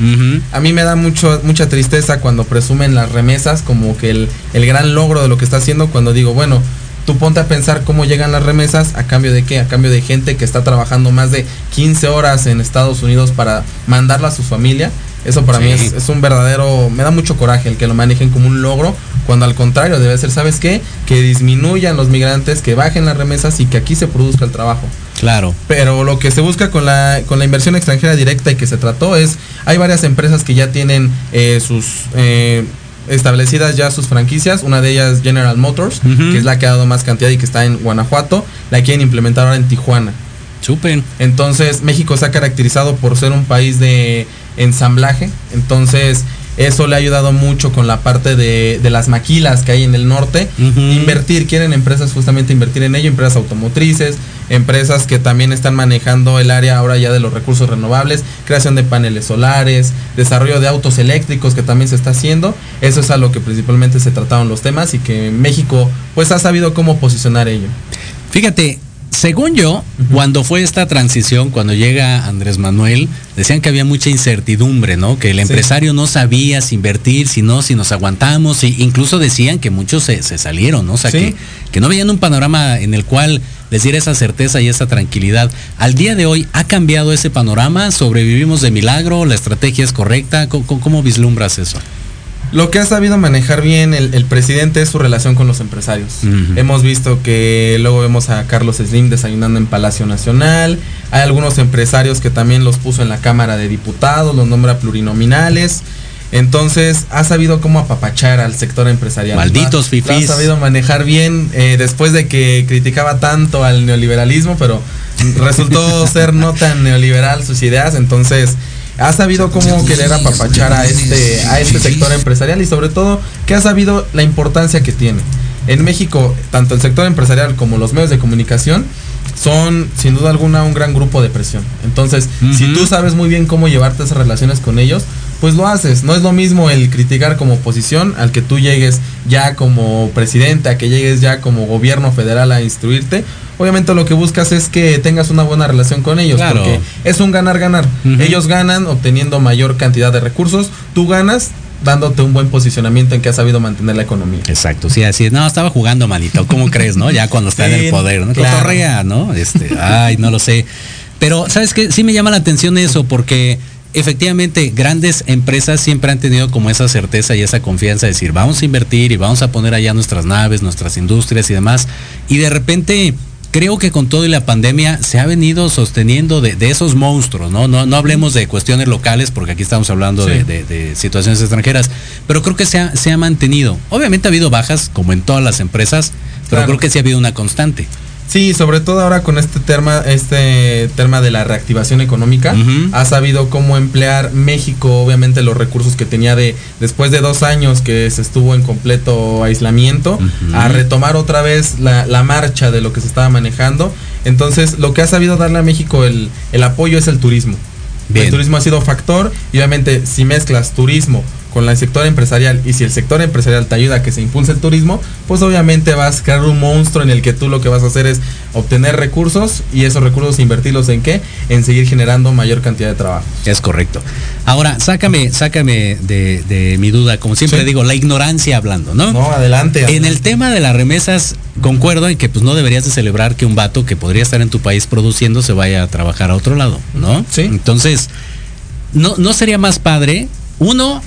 A mí me da mucho, mucha tristeza cuando presumen las remesas como que el, el gran logro de lo que está haciendo cuando digo, bueno, tú ponte a pensar cómo llegan las remesas, a cambio de qué, a cambio de gente que está trabajando más de 15 horas en Estados Unidos para mandarla a su familia. Eso para Sí. mí es, es un verdadero, me da mucho coraje el que lo manejen como un logro, cuando al contrario debe ser, ¿sabes qué? Que disminuyan los migrantes, que bajen las remesas y que aquí se produzca el trabajo. Claro. Pero lo que se busca con la, con la inversión extranjera directa y que se trató es, hay varias empresas que ya tienen eh, sus eh, establecidas ya sus franquicias, una de ellas General Motors, que es la que ha dado más cantidad y que está en Guanajuato, la quieren implementar ahora en Tijuana. Súper. Entonces México se ha caracterizado por ser un país de ensamblaje, entonces eso le ha ayudado mucho con la parte de, de las maquilas que hay en el norte. Invertir, quieren empresas justamente invertir en ello, empresas automotrices, empresas que también están manejando el área ahora ya de los recursos renovables, creación de paneles solares, desarrollo de autos eléctricos que también se está haciendo. Eso es a lo que principalmente se trataron los temas y que México pues ha sabido cómo posicionar ello. Fíjate, según yo, cuando fue esta transición, cuando llega Andrés Manuel, decían que había mucha incertidumbre, ¿no? Que el empresario no sabía si invertir, si no, si nos aguantamos, y incluso decían que muchos se, se salieron, ¿no? O sea, Sí. que, que no veían un panorama en el cual les diera esa certeza y esa tranquilidad. Al día de hoy, ¿ha cambiado ese panorama? ¿Sobrevivimos de milagro? ¿La estrategia es correcta? ¿Cómo, cómo- cómo vislumbras eso? Lo que ha sabido manejar bien el, el presidente es su relación con los empresarios. Hemos visto que luego vemos a Carlos Slim desayunando en Palacio Nacional. Hay algunos empresarios que también los puso en la Cámara de Diputados, los nombra plurinominales. Entonces, ha sabido cómo apapachar al sector empresarial. Malditos fifís. Ha sabido manejar bien eh, después de que criticaba tanto al neoliberalismo, pero resultó *laughs* ser no tan neoliberal sus ideas. Entonces, ha sabido cómo querer apapachar a este, a este sector empresarial y sobre todo que ha sabido la importancia que tiene. En México, tanto el sector empresarial como los medios de comunicación son sin duda alguna un gran grupo de presión. Entonces, si tú sabes muy bien cómo llevarte esas relaciones con ellos, pues lo haces. No es lo mismo el criticar como oposición al que tú llegues ya como presidente, a que llegues ya como gobierno federal a instruirte. Obviamente lo que buscas es que tengas una buena relación con ellos, porque es un ganar-ganar. Ellos ganan obteniendo mayor cantidad de recursos, tú ganas dándote un buen posicionamiento en que has sabido mantener la economía. Exacto, sí, así es. No, estaba jugando, manito. ¿Cómo crees, no? Ya cuando está en el poder, ¿no? Cotorrea, ¿no? Este, ay, no lo sé. Pero, ¿sabes qué? Sí me llama la atención eso, porque efectivamente grandes empresas siempre han tenido como esa certeza y esa confianza de decir, vamos a invertir y vamos a poner allá nuestras naves, nuestras industrias y demás. Y de repente creo que con todo y la pandemia se ha venido sosteniendo de, esos monstruos, ¿no? ¿no? No hablemos de cuestiones locales, porque aquí estamos hablando de, situaciones extranjeras, pero creo que se ha, se ha mantenido. Obviamente ha habido bajas, como en todas las empresas, pero creo que sí ha habido una constante. Sí, sobre todo ahora con este tema, este tema de la reactivación económica, ha sabido cómo emplear México, obviamente los recursos que tenía de después de dos años que se estuvo en completo aislamiento, a retomar otra vez la, marcha de lo que se estaba manejando. Entonces, lo que ha sabido darle a México el, el apoyo es el turismo. El turismo ha sido factor y obviamente si mezclas turismo con el sector empresarial y si el sector empresarial te ayuda a que se impulse el turismo, pues obviamente vas a crear un monstruo en el que tú lo que vas a hacer es obtener recursos y esos recursos invertirlos en qué? En seguir generando mayor cantidad de trabajo. Es correcto. Ahora, sácame, sácame de, mi duda, como siempre digo, la ignorancia hablando, ¿no? No, adelante, En el tema de las remesas, concuerdo en que pues no deberías de celebrar que un vato que podría estar en tu país produciendo se vaya a trabajar a otro lado, ¿no? Sí. Entonces, ¿no, no sería más padre, uno,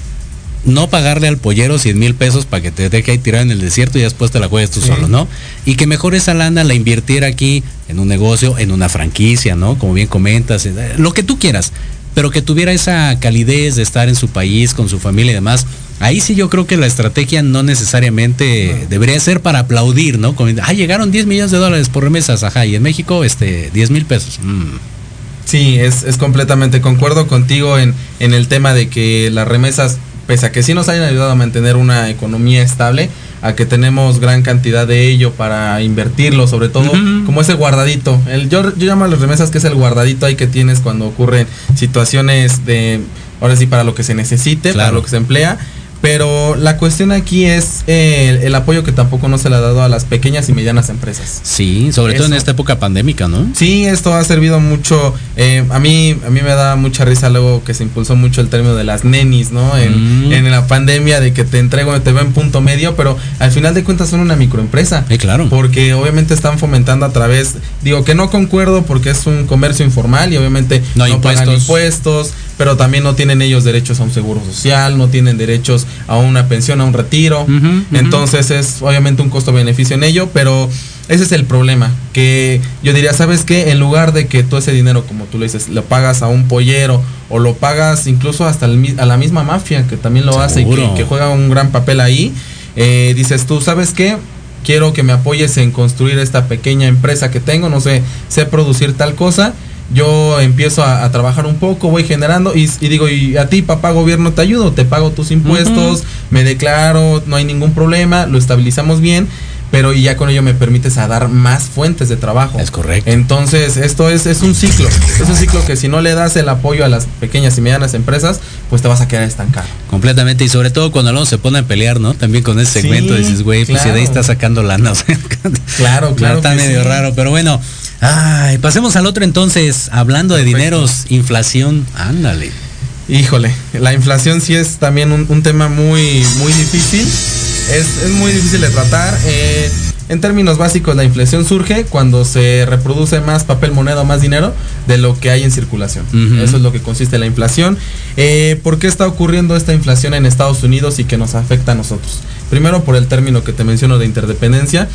no pagarle al pollero 100 mil pesos para que te deje ahí tirado en el desierto y después te la juegues tú solo, ¿no? Y que mejor esa lana la invirtiera aquí en un negocio, en una franquicia, ¿no? Como bien comentas, eh, lo que tú quieras, pero que tuviera esa calidez de estar en su país, con su familia y demás. Ahí sí yo creo que la estrategia no necesariamente debería ser para aplaudir, ¿no? Como, ah, llegaron 10 millones de dólares por remesas, ajá, y en México, este, 10 mil pesos. Mm. Sí, es, es, completamente concuerdo contigo en, en el tema de que las remesas pese a que sí nos hayan ayudado a mantener una economía estable, a que tenemos gran cantidad de ello para invertirlo, sobre todo como ese guardadito. El, yo, yo llamo a las remesas que es el guardadito ahí que tienes cuando ocurren situaciones de, ahora sí, para lo que se necesite, para lo que se emplea pero la cuestión aquí es eh, el, apoyo que tampoco no se le ha dado a las pequeñas y medianas empresas. Sí, sobre todo en esta época pandémica, ¿no? Sí, esto ha servido mucho. Eh, a mí a mí me da mucha risa luego que se impulsó mucho el término de las nenis, ¿no? En, mm. la pandemia de que te entrego, te veo en punto medio, pero al final de cuentas son una microempresa. Sí, claro. Porque obviamente están fomentando a través, digo que no concuerdo porque es un comercio informal y obviamente no, no pagan impuestos pero también no tienen ellos derechos a un seguro social, no tienen derechos a una pensión, a un retiro. Entonces es obviamente un costo-beneficio en ello, pero ese es el problema, que yo diría, ¿sabes qué? En lugar de que todo ese dinero, como tú le dices, lo pagas a un pollero o lo pagas incluso hasta a la misma mafia que también lo hace y que, juega un gran papel ahí, eh, dices tú, ¿sabes qué? Quiero que me apoyes en construir esta pequeña empresa que tengo, no sé, sé producir tal cosa yo empiezo a, trabajar un poco, voy generando y, digo, y a ti, papá gobierno, te ayudo, te pago tus impuestos, me declaro, no hay ningún problema, lo estabilizamos bien, pero ya con ello me permites a dar más fuentes de trabajo. Es correcto. Entonces, esto es, es un ciclo, es un ciclo que si no le das el apoyo a las pequeñas y medianas empresas, pues te vas a quedar estancado. Completamente, y sobre todo cuando luego se pone a pelear, ¿no? También con ese segmento dices, güey, pues si de ahí está sacando lana. *laughs* claro, claro. Está medio raro, pero bueno. Ay, pasemos al otro entonces, hablando de dineros, inflación, ándale. Híjole, la inflación sí es también un, tema muy, muy difícil. Es, muy difícil de tratar. Eh, en términos básicos, la inflación surge cuando se reproduce más papel moneda o más dinero de lo que hay en circulación. Eso es lo que consiste la inflación. Eh, ¿Por qué está ocurriendo esta inflación en Estados Unidos y que nos afecta a nosotros? Primero, por el término que te menciono de interdependencia.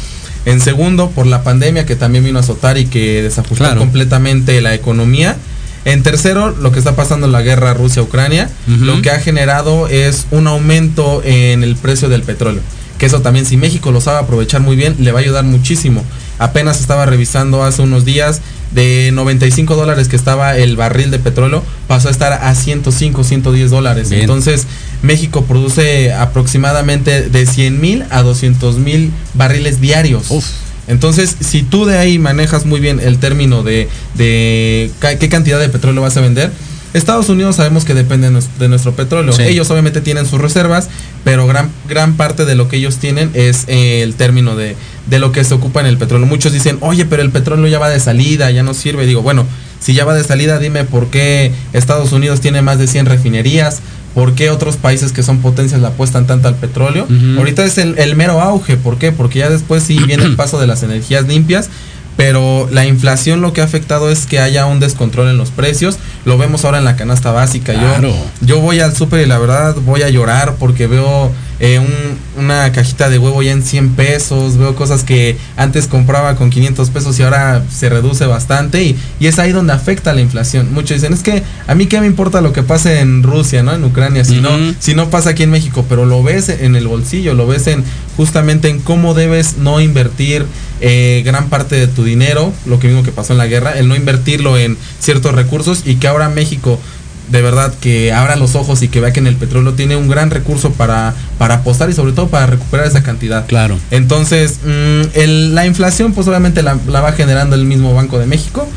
En segundo, por la pandemia que también vino a azotar y que desajustó completamente la economía. En tercero, lo que está pasando en la guerra Rusia-Ucrania, lo que ha generado es un aumento en el precio del petróleo. Que eso también, si México lo sabe aprovechar muy bien, le va a ayudar muchísimo. Apenas estaba revisando hace unos días de 95 dólares que estaba el barril de petróleo, pasó a estar a 105, 110 dólares. Entonces, México produce aproximadamente de 100 mil a 200 mil barriles diarios. Entonces, si tú de ahí manejas muy bien el término de, de qué cantidad de petróleo vas a vender, Estados Unidos sabemos que depende de nuestro petróleo. Ellos obviamente tienen sus reservas, pero gran, gran parte de lo que ellos tienen es eh, el término de, de lo que se ocupa en el petróleo. Muchos dicen, oye, pero el petróleo ya va de salida, ya no sirve. Digo, bueno, si ya va de salida, dime por qué Estados Unidos tiene más de 100 refinerías, por qué otros países que son potencias le apuestan tanto al petróleo. Ahorita es el, el, mero auge, ¿por qué? Porque ya después sí viene el *clears throat* paso de las energías limpias pero la inflación lo que ha afectado es que haya un descontrol en los precios. Lo vemos ahora en la canasta básica. Yo, yo voy al súper y la verdad voy a llorar porque veo eh, una cajita de huevo ya en 100 pesos, veo cosas que antes compraba con 500 pesos y ahora se reduce bastante y, es ahí donde afecta la inflación. Muchos dicen, es que a mí qué me importa lo que pase en Rusia, ¿no? En Ucrania, si, no, si no pasa aquí en México, pero lo ves en el bolsillo, lo ves en justamente en cómo debes no invertir eh, gran parte de tu dinero, lo que mismo que pasó en la guerra, el no invertirlo en ciertos recursos y que ahora México de verdad que abra los ojos y que vea que en el petróleo tiene un gran recurso para, para apostar y sobre todo para recuperar esa cantidad. Claro. Entonces, mm, la inflación pues obviamente la, la, va generando el mismo Banco de México.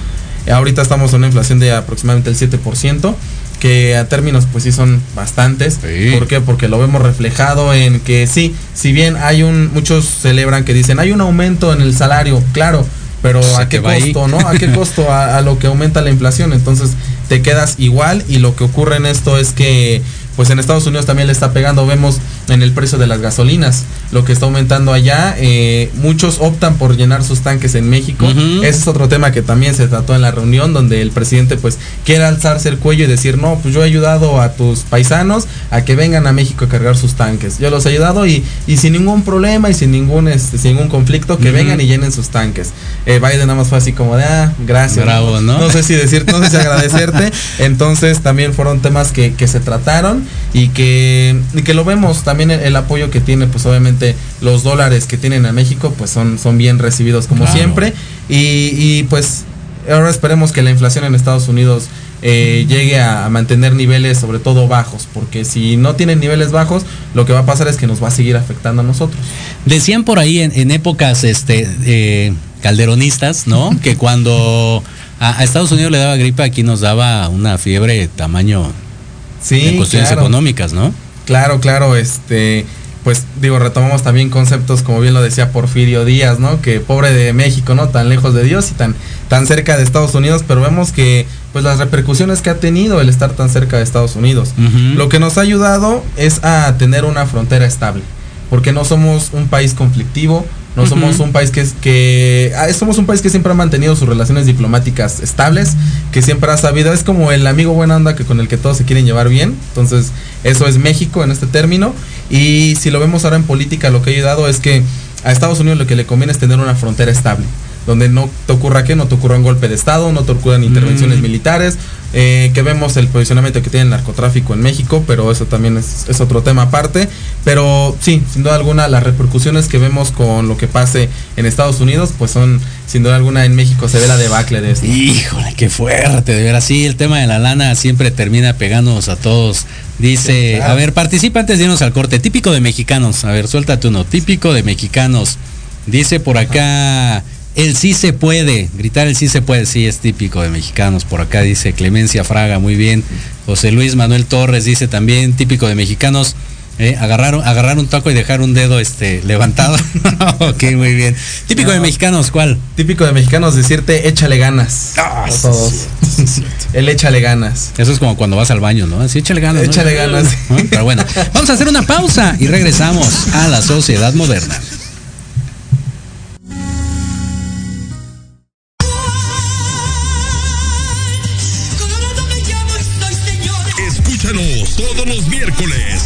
Ahorita estamos en una inflación de aproximadamente el 7% que a términos pues sí son bastantes. ¿Por qué? Porque lo vemos reflejado en que sí, si bien hay un, muchos celebran que dicen, hay un aumento en el salario, claro, pero ¿a qué costo, no? ¿A qué costo? A, a, lo que aumenta la inflación. Entonces te quedas igual y lo que ocurre en esto es que pues en Estados Unidos también le está pegando, vemos en el precio de las gasolinas, lo que está aumentando allá, eh, muchos optan por llenar sus tanques en México, ese es otro tema que también se trató en la reunión, donde el presidente pues quiere alzarse el cuello y decir, no, pues yo he ayudado a tus paisanos a que vengan a México a cargar sus tanques, yo los he ayudado y, y sin ningún problema y sin ningún, este, sin ningún conflicto, que vengan y llenen sus tanques. Eh, Biden nada más fue así como de, ah, gracias. Bravo, ¿no? ¿no? sé si decir, no sé si *laughs* agradecerte, entonces también fueron temas que, que se trataron y que, que lo vemos también el, apoyo que tiene, pues obviamente los dólares que tienen a México, pues son, son bien recibidos como siempre. Y, pues ahora esperemos que la inflación en Estados Unidos eh, llegue a, mantener niveles sobre todo bajos, porque si no tienen niveles bajos, lo que va a pasar es que nos va a seguir afectando a nosotros. Decían por ahí en, épocas este, eh, calderonistas, ¿no? que cuando a, a, Estados Unidos le daba gripe, aquí nos daba una fiebre tamaño Sí, cuestiones económicas, ¿no? Claro, claro, este, pues digo, retomamos también conceptos como bien lo decía Porfirio Díaz, ¿no? Que pobre de México, ¿no? Tan lejos de Dios y tan, tan cerca de Estados Unidos, pero vemos que pues las repercusiones que ha tenido el estar tan cerca de Estados Unidos. Lo que nos ha ayudado es a tener una frontera estable, porque no somos un país conflictivo, no somos un país que, es, que ah, somos un país que siempre ha mantenido sus relaciones diplomáticas estables, que siempre ha sabido, es como el amigo buena onda que con el que todos se quieren llevar bien. Entonces, eso es México en este término. Y si lo vemos ahora en política, lo que ha ayudado es que a Estados Unidos lo que le conviene es tener una frontera estable donde no te ocurra que no te ocurra un golpe de estado, no te ocurran intervenciones mm. militares, eh, que vemos el posicionamiento que tiene el narcotráfico en México, pero eso también es, es, otro tema aparte. Pero sí, sin duda alguna, las repercusiones que vemos con lo que pase en Estados Unidos, pues son, sin duda alguna, en México se ve la debacle de esto. Híjole, qué fuerte, de ver así, el tema de la lana siempre termina pegándonos a todos. Dice, a ver, participa antes de irnos al corte, típico de mexicanos, a ver, suéltate uno, típico de mexicanos. Dice por acá... El sí se puede, gritar el sí se puede, sí es típico de mexicanos. Por acá dice Clemencia Fraga, muy bien. José Luis Manuel Torres dice también, típico de mexicanos, eh, agarrar, agarrar un taco y dejar un dedo este, levantado. *laughs* ok, muy bien. Típico de mexicanos, ¿cuál? Típico de mexicanos decirte échale ganas. Ah, a todos. El échale ganas. Eso es como cuando vas al baño, ¿no? Así échale ganas. Échale ganas. *laughs* Pero bueno, vamos a hacer una pausa y regresamos a la sociedad moderna. todos los miércoles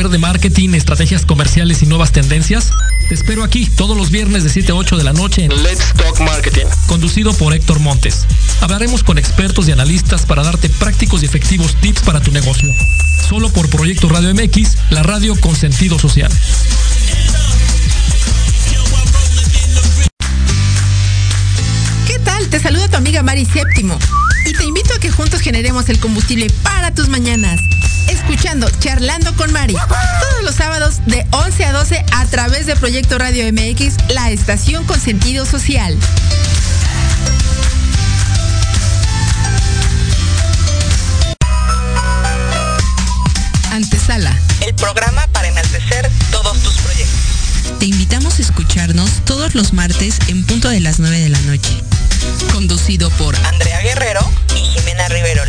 Saber de marketing, estrategias comerciales y nuevas tendencias? Te espero aquí todos los viernes de 7 a 8 de la noche en Let's Talk Marketing, conducido por Héctor Montes. Hablaremos con expertos y analistas para darte prácticos y efectivos tips para tu negocio. Solo por Proyecto Radio MX, la radio con sentido social. ¿Qué tal? Te saluda tu amiga Mari Séptimo y te invito a que juntos generemos el combustible para tus mañanas. Escuchando Charlando con Mari todos los sábados de 11 a 12 a través de Proyecto Radio MX, la estación con sentido social. Antesala. El programa para enaltecer todos tus proyectos. Te invitamos a escucharnos todos los martes en punto de las 9 de la noche. Conducido por Andrea Guerrero y Jimena Riverol.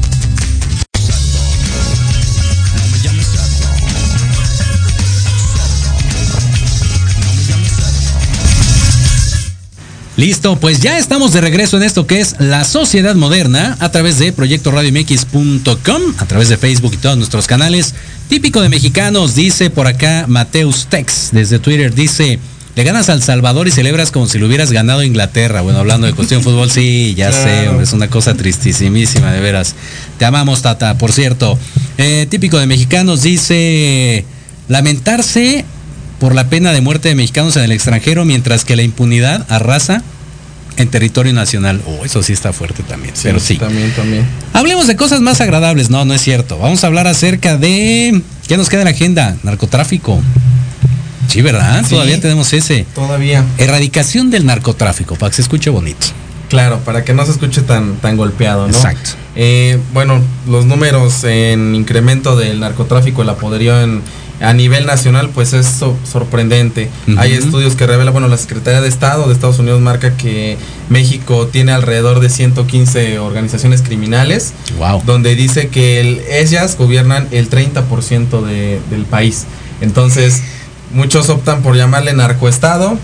Listo, pues ya estamos de regreso en esto que es la sociedad moderna a través de proyectoradiomx.com, a través de Facebook y todos nuestros canales. Típico de mexicanos, dice por acá Mateus Tex, desde Twitter, dice, le ganas al Salvador y celebras como si lo hubieras ganado a Inglaterra. Bueno, hablando de cuestión de fútbol, sí, ya sé, hombre, es una cosa tristísimísima, de veras. Te amamos, Tata, por cierto. Eh, típico de mexicanos, dice, lamentarse por la pena de muerte de mexicanos en el extranjero, mientras que la impunidad arrasa en territorio nacional. Oh, eso sí está fuerte también. pero sí. También, también. Hablemos de cosas más agradables. No, no es cierto. Vamos a hablar acerca de. ¿Qué nos queda en la agenda? Narcotráfico. Sí, ¿verdad? Sí. Todavía tenemos ese. Todavía. Erradicación del narcotráfico, para que se escuche bonito. Claro, para que no se escuche tan, tan golpeado, ¿no? Exacto. Eh, bueno, los números en incremento del narcotráfico, el apoderío en, a nivel nacional, pues es so- sorprendente. Hay estudios que revelan, bueno, la Secretaría de Estado de Estados Unidos marca que México tiene alrededor de 115 organizaciones criminales, Wow. donde dice que el- ellas gobiernan el 30% de- del país. Entonces, muchos optan por llamarle narcoestado,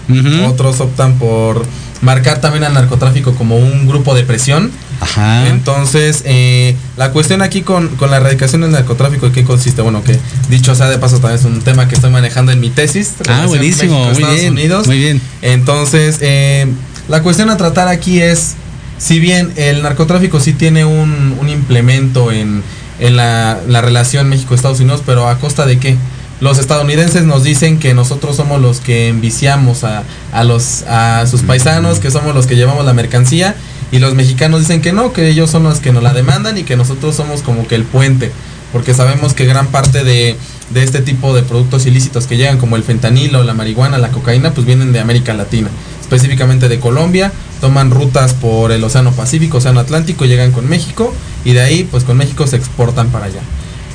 otros optan por marcar también al narcotráfico como un grupo de presión. Ajá. Entonces, eh, la cuestión aquí con, con la erradicación del narcotráfico, ¿en qué consiste? Bueno, que dicho sea de paso, también es un tema que estoy manejando en mi tesis. Ah, buenísimo. Muy México-Estados bien. Unidos. Muy bien. Entonces, eh, la cuestión a tratar aquí es, si bien el narcotráfico sí tiene un, un implemento en, en la, la relación México-Estados Unidos, pero a costa de qué? Los estadounidenses nos dicen que nosotros somos los que enviciamos a, a los, a sus paisanos, que somos los que llevamos la mercancía, y los mexicanos dicen que no, que ellos son los que nos la demandan y que nosotros somos como que el puente, porque sabemos que gran parte de, de este tipo de productos ilícitos que llegan, como el fentanilo, la marihuana, la cocaína, pues vienen de América Latina, específicamente de Colombia, toman rutas por el Océano Pacífico, Océano Atlántico, llegan con México y de ahí pues con México se exportan para allá.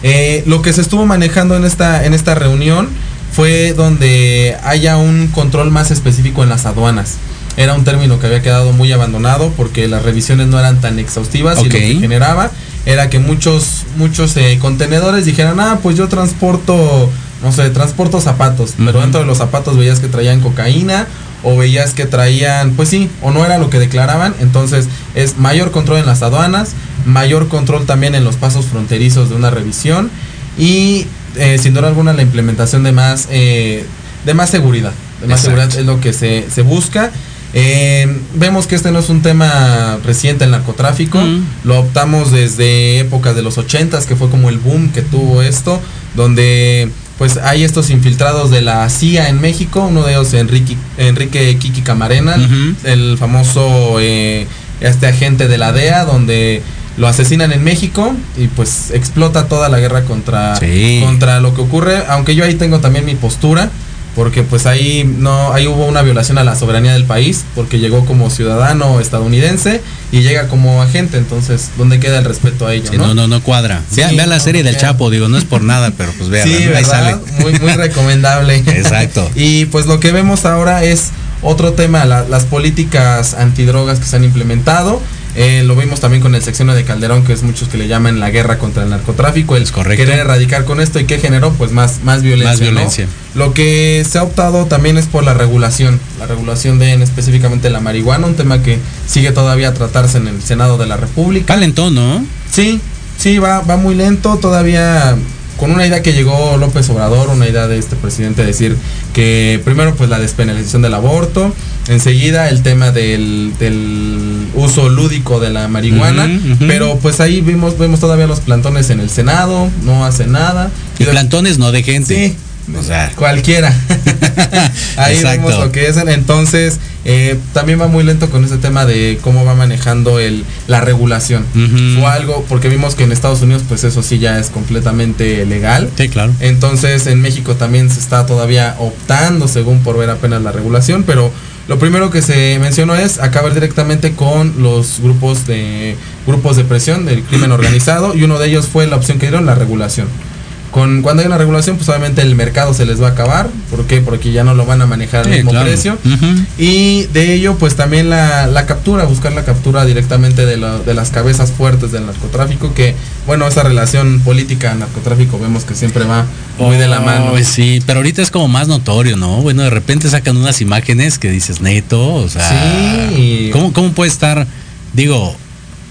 Eh, lo que se estuvo manejando en esta, en esta reunión fue donde haya un control más específico en las aduanas. Era un término que había quedado muy abandonado porque las revisiones no eran tan exhaustivas y lo que generaba era que muchos, muchos eh, contenedores dijeran, ah, pues yo transporto, no sé, transporto zapatos, pero dentro de los zapatos veías que traían cocaína o veías que traían, pues sí, o no era lo que declaraban, entonces es mayor control en las aduanas, mayor control también en los pasos fronterizos de una revisión y eh, sin duda alguna la implementación de más, eh, de más seguridad, de más Exacto. seguridad es lo que se, se busca Eh, vemos que este no es un tema reciente el narcotráfico, lo optamos desde épocas de los 80 que fue como el boom que tuvo esto, donde pues hay estos infiltrados de la CIA en México, uno de ellos Enrique, Enrique Kiki Camarena, el famoso eh, este agente de la DEA, donde lo asesinan en México y pues explota toda la guerra contra, contra lo que ocurre, aunque yo ahí tengo también mi postura porque pues ahí no ahí hubo una violación a la soberanía del país porque llegó como ciudadano estadounidense y llega como agente entonces dónde queda el respeto a ello ¿no? no no cuadra. Vean, la serie del Chapo digo no es por nada pero pues vean sí, ahí sale. Muy muy recomendable. *laughs* Exacto. Y pues lo que vemos ahora es otro tema las políticas antidrogas que se han implementado eh, lo vimos también con el secciono de Calderón, que es muchos que le llaman la guerra contra el narcotráfico, el querer erradicar con esto y qué generó, pues más, más violencia. Más violencia. Lo que se ha optado también es por la regulación, la regulación de en específicamente la marihuana, un tema que sigue todavía a tratarse en el Senado de la República. Calentón, ¿no? Sí, sí, va, va muy lento, todavía con una idea que llegó López Obrador, una idea de este presidente decir que primero pues la despenalización del aborto, enseguida el tema del, uso lúdico de la marihuana, pero pues ahí vimos, vemos todavía los plantones en el Senado, no hace nada. Y, plantones no de gente. Sí, o sea. Cualquiera. *laughs* Ahí vemos lo que es. Entonces, eh, también va muy lento con ese tema de cómo va manejando el, la regulación. O algo, porque vimos que en Estados Unidos, pues eso sí ya es completamente legal. Sí, claro. Entonces, en México también se está todavía optando, según por ver apenas la regulación, pero lo primero que se mencionó es acabar directamente con los grupos de grupos de presión del crimen organizado y uno de ellos fue la opción que dieron la regulación con cuando hay una regulación, pues obviamente el mercado se les va a acabar. ¿Por qué? Porque ya no lo van a manejar al mismo precio. Y de ello, pues también la, captura, buscar la captura directamente de, de, las cabezas fuertes del narcotráfico, que bueno, esa relación política-narcotráfico vemos que siempre va muy de la oh, mano. Sí, pero ahorita es como más notorio, ¿no? Bueno, de repente sacan unas imágenes que dices, neto, o sea, sí. ¿cómo, ¿cómo puede estar, digo,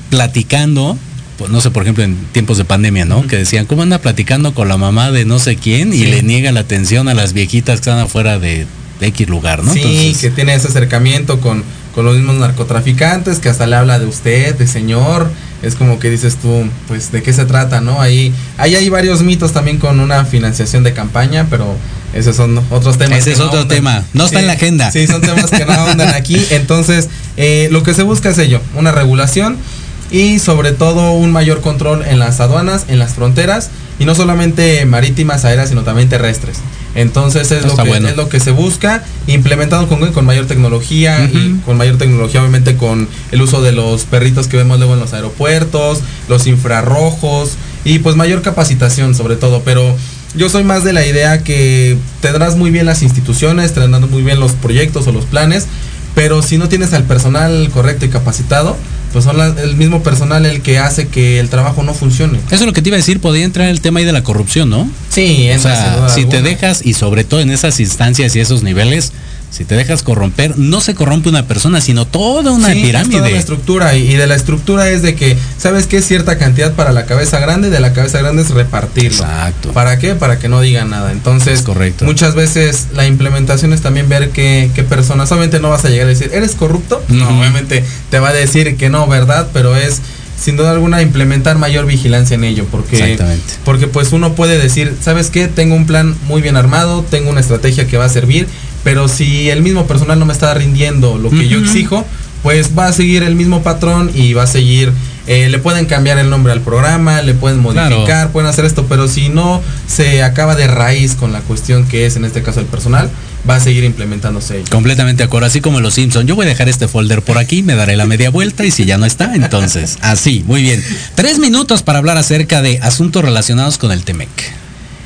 platicando pues, no sé, por ejemplo, en tiempos de pandemia, ¿no? Que decían, ¿cómo anda platicando con la mamá de no sé quién y le niega la atención a las viejitas que están afuera de, X lugar, ¿no? Sí, que tiene ese acercamiento con, con los mismos narcotraficantes, que hasta le habla de usted, de señor. Es como que dices tú, pues, ¿de qué se trata, no? Ahí, ahí hay varios mitos también con una financiación de campaña, pero esos son otros temas. Ese es otro tema, no está en la agenda. Sí, son temas que no andan aquí. *laughs* Entonces, eh, lo que se busca es ello, una regulación y sobre todo un mayor control en las aduanas, en las fronteras y no solamente marítimas, aéreas, sino también terrestres. Entonces es, lo que, es lo que se busca, implementado con, con mayor tecnología y con mayor tecnología obviamente con el uso de los perritos que vemos luego en los aeropuertos, los infrarrojos y pues mayor capacitación sobre todo, pero yo soy más de la idea que tendrás muy bien las instituciones, tendrás muy bien los proyectos o los planes, pero si no tienes al personal correcto y capacitado, pues son el mismo personal el que hace que el trabajo no funcione. Eso es lo que te iba a decir, podría entrar el tema ahí de la corrupción, ¿no? Sí, o sea, si te dejas y sobre todo en esas instancias y esos niveles, si te dejas corromper, no se corrompe una persona, sino toda una pirámide. toda estructura y, de la estructura es de que, ¿sabes qué? Es cierta cantidad para la cabeza grande de la cabeza grande es repartirlo. Exacto. ¿Para qué? Para que no digan nada. Entonces, correcto. muchas veces la implementación es también ver qué, qué personas, solamente no vas a llegar a decir, ¿eres corrupto? No, obviamente te va a decir que no, ¿verdad? Pero es sin duda alguna implementar mayor vigilancia en ello porque porque pues uno puede decir sabes qué tengo un plan muy bien armado tengo una estrategia que va a servir pero si el mismo personal no me está rindiendo lo que yo exijo, pues va a seguir el mismo patrón y va a seguir, eh, le pueden cambiar el nombre al programa, le pueden modificar, pueden hacer esto, pero si no se acaba de raíz con la cuestión que es en este caso el personal, va a seguir implementándose. Completamente de acuerdo, así como los Simpson. Yo voy a dejar este folder por aquí, me daré la media vuelta y si ya no está, entonces *laughs* así, muy bien. Tres minutos para hablar acerca de asuntos relacionados con el TEMEC.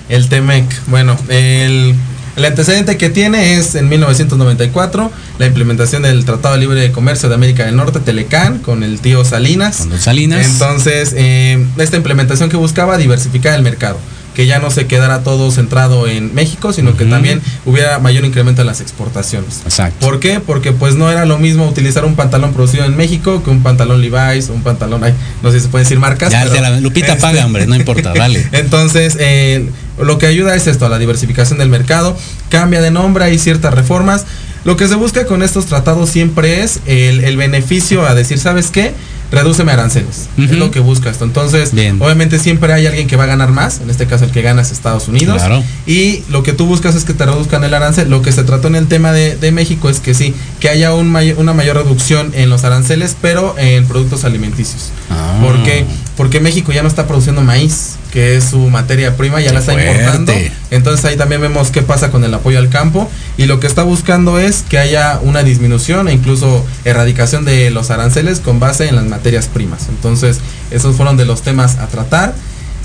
El TEMEC, bueno, el el antecedente que tiene es en 1994 la implementación del Tratado Libre de Comercio de América del Norte, Telecán, con el tío Salinas. Con Salinas. Entonces, eh, esta implementación que buscaba diversificar el mercado que ya no se quedara todo centrado en México, sino que también hubiera mayor incremento en las exportaciones. Exacto. ¿Por qué? Porque pues no era lo mismo utilizar un pantalón producido en México que un pantalón Levi's, un pantalón, ay, no sé si se pueden decir marcas. Ya, la Lupita este, paga, hombre, no importa, *laughs* dale. Entonces, eh, lo que ayuda es esto, a la diversificación del mercado, cambia de nombre, hay ciertas reformas. Lo que se busca con estos tratados siempre es el, el beneficio a decir, ¿sabes qué? Redúceme aranceles. Es lo que busca esto. Entonces, obviamente siempre hay alguien que va a ganar más. En este caso, el que gana es Estados Unidos. Y lo que tú buscas es que te reduzcan el arancel. Lo que se trató en el tema de, México es que sí, que haya un una mayor reducción en los aranceles, pero en productos alimenticios. Ah. ¿Por qué? Porque México ya no está produciendo maíz que es su materia prima, ya la está importando. Entonces ahí también vemos qué pasa con el apoyo al campo y lo que está buscando es que haya una disminución e incluso erradicación de los aranceles con base en las materias primas. Entonces esos fueron de los temas a tratar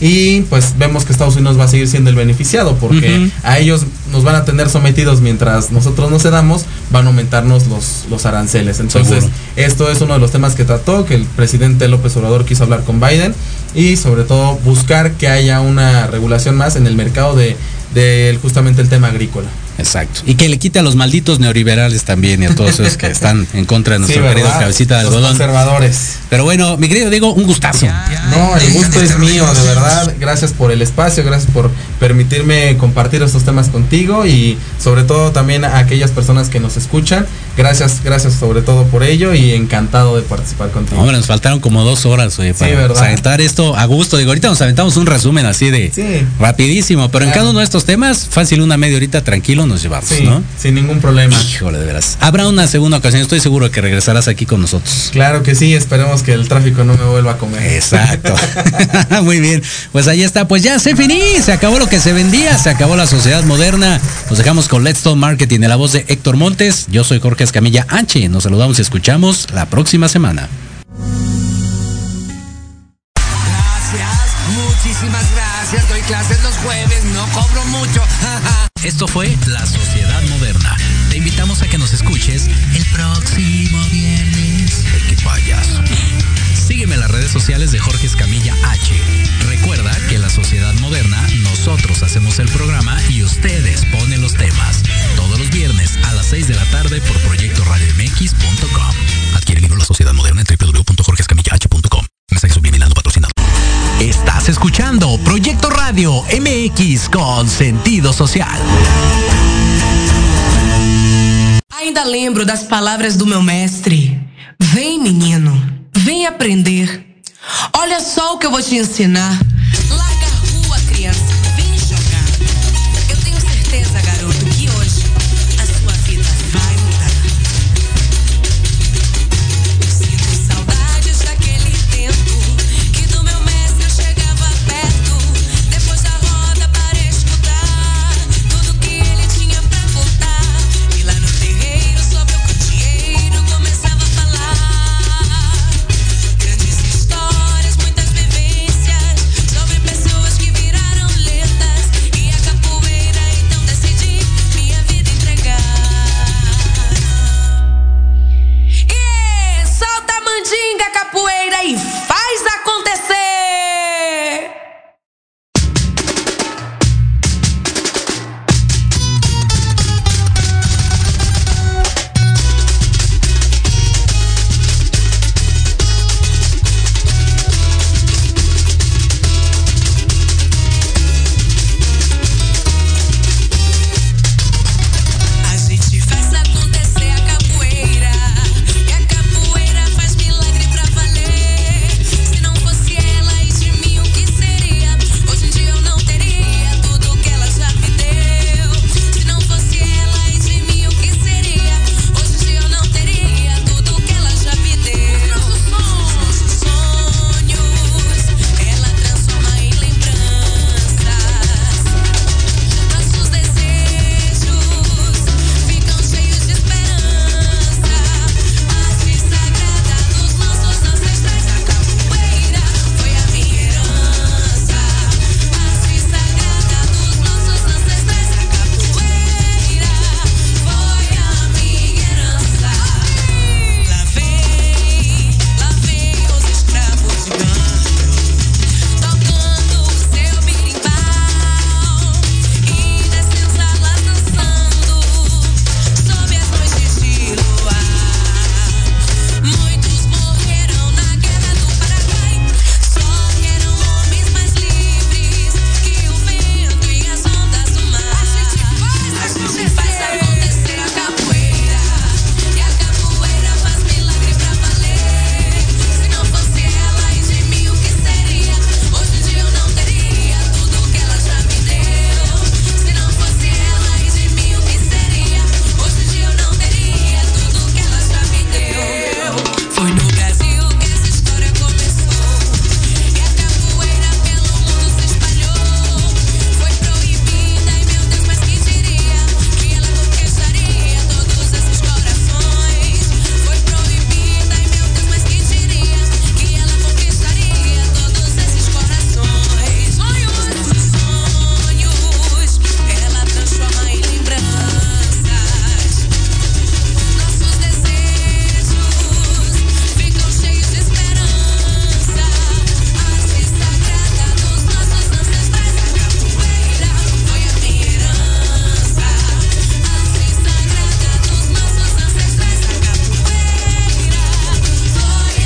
y pues vemos que Estados Unidos va a seguir siendo el beneficiado porque a ellos nos van a tener sometidos mientras nosotros no cedamos, van a aumentarnos los, los aranceles. Entonces, esto es uno de los temas que trató, que el presidente López Obrador quiso hablar con Biden y sobre todo buscar que haya una regulación más en el mercado de, de justamente el tema agrícola. Exacto. Y que le quite a los malditos neoliberales también y a todos esos que están en contra de nuestro querido cabecita de algodón. conservadores. Pero bueno, mi querido Diego, un gustazo. No, el gusto es mío, de verdad. Gracias por el espacio, gracias por permitirme compartir estos temas contigo y sobre todo también a aquellas personas que nos escuchan. Gracias, gracias sobre todo por ello y encantado de participar contigo. Hombre, nos faltaron como dos horas oye, para esto a gusto. Digo, ahorita nos aventamos un resumen así de rapidísimo, pero en cada uno de estos temas, fácil una media horita tranquilo nos llevamos, ¿no? Sin ningún problema. Híjole, de veras. Habrá una segunda ocasión, estoy seguro de que regresarás aquí con nosotros. Claro que sí, esperemos que el tráfico no me vuelva a comer. Exacto. *laughs* *laughs* Muy bien. Pues ahí está, pues ya se finí, se acabó lo que se vendía, se acabó la sociedad moderna. Nos dejamos con Let's Talk Marketing de la voz de Héctor Montes. Yo soy Jorge Escamilla H. Nos saludamos y escuchamos la próxima semana. Gracias, muchísimas gracias. Doy clases los jueves, no cobro mucho. *laughs* Esto fue La Sociedad Moderna. Te invitamos a que nos escuches el próximo viernes. qué payaso. Sígueme en las redes sociales de Jorge Escamilla H. Recuerda que en La Sociedad Moderna nosotros hacemos el programa y ustedes ponen los temas. Todos los viernes a las 6 de la tarde por Proyecto Radio MX.com. Adquiere el libro La Sociedad Moderna en www.jorgescamillah.com. Radio MX con sentido social. Ainda lembro das palavras do meu mestre. Vem, menino, vem aprender. Olha só o que eu vou te ensinar.